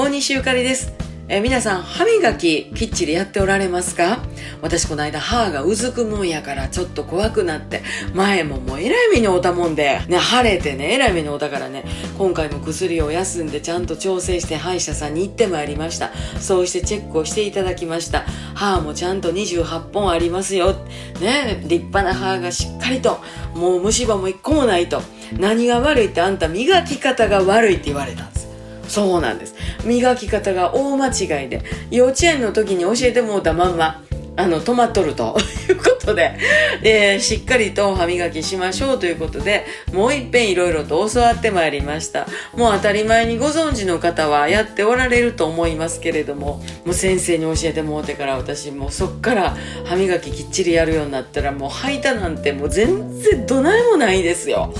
大西ゆかりです。え皆さん、歯磨ききっちりやっておられますか？私この間歯がうずくもんやからちょっと怖くなって、前ももうえらい目に遭うたもんで、ね、腫れてね、えらい目に遭うたからね、今回も薬を休んでちゃんと調整して歯医者さんに行ってまいりました。そうしてチェックをしていただきました。歯もちゃんと28本ありますよ。ね、立派な歯がしっかりと、もう虫歯も一個もないと。何が悪いってあんた磨き方が悪いって言われたんです。そうなんです。磨き方が大間違いで、幼稚園の時に教えてもうたまんま、あの、止まっとるということで、えーしっかりと歯磨きしましょうということで、もういっぺんいろいろと教わってまいりました。もう当たり前にご存知の方はやっておられると思いますけれども、もう先生に教えてもうてから私もうそっから歯磨ききっちりやるようになったらもう吐いたなんてもう全然どないもないですよ。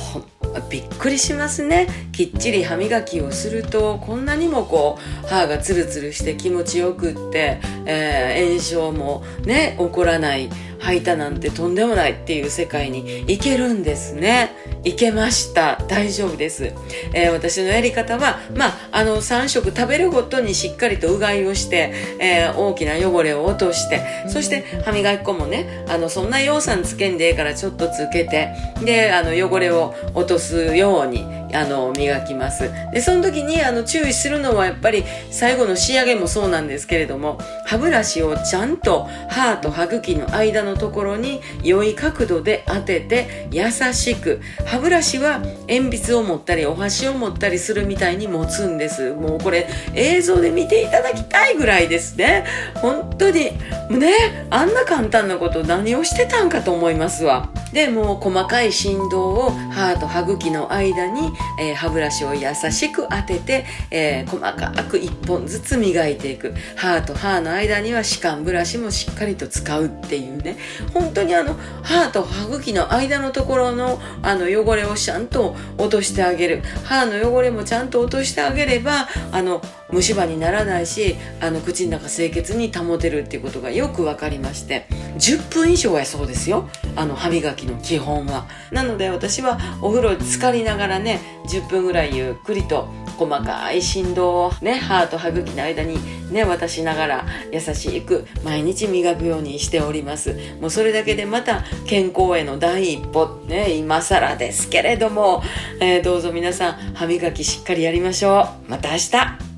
びっくりしますね。きっちり歯磨きをするとこんなにもこう歯がツルツルして気持ちよくって、えー炎症もね起こらない。吐いたなんてとんでもないっていう世界に行けるんですね。行けました。大丈夫です、えー私のやり方はまああの3食食べるごとにしっかりとうがいをして、えー大きな汚れを落としてそして歯磨き粉もねあのそんな養酸つけんでええからちょっとつけてであの汚れを落とすようにあの磨きます。でその時にあの注意するのはやっぱり最後の仕上げもそうなんですけれども歯ブラシをちゃんと歯と歯茎の間のところに良い角度で当てて優しく歯ブラシは鉛筆を持ったりお箸を持ったりするみたいに持つんです。もうこれ映像で見ていただきたいぐらいですね。本当にねあんな簡単なこと何をしてたんかと思いますわ。でもう細かい振動を歯と歯茎の間に、えー歯ブラシを優しく当てて、えー細かく1本ずつ磨いていく。歯と歯の間には歯間ブラシもしっかりと使うっていうね。本当にあの歯と歯茎の間のところのあの汚れをちゃんと落としてあげる。歯の汚れもちゃんと落としてあげればあの虫歯にならないしあの口の中清潔に保てるっていうことがよく分かりまして10分以上やそうですよ。あの歯磨きの基本は。なので私はお風呂に浸かりながらね10分ぐらいゆっくりと細かい振動をね歯と歯茎の間にね渡しながら優しく毎日磨くようにしております。もうそれだけでまた健康への第一歩ね今更ですけれども、えーどうぞ皆さん歯磨きしっかりやりましょう。また明日。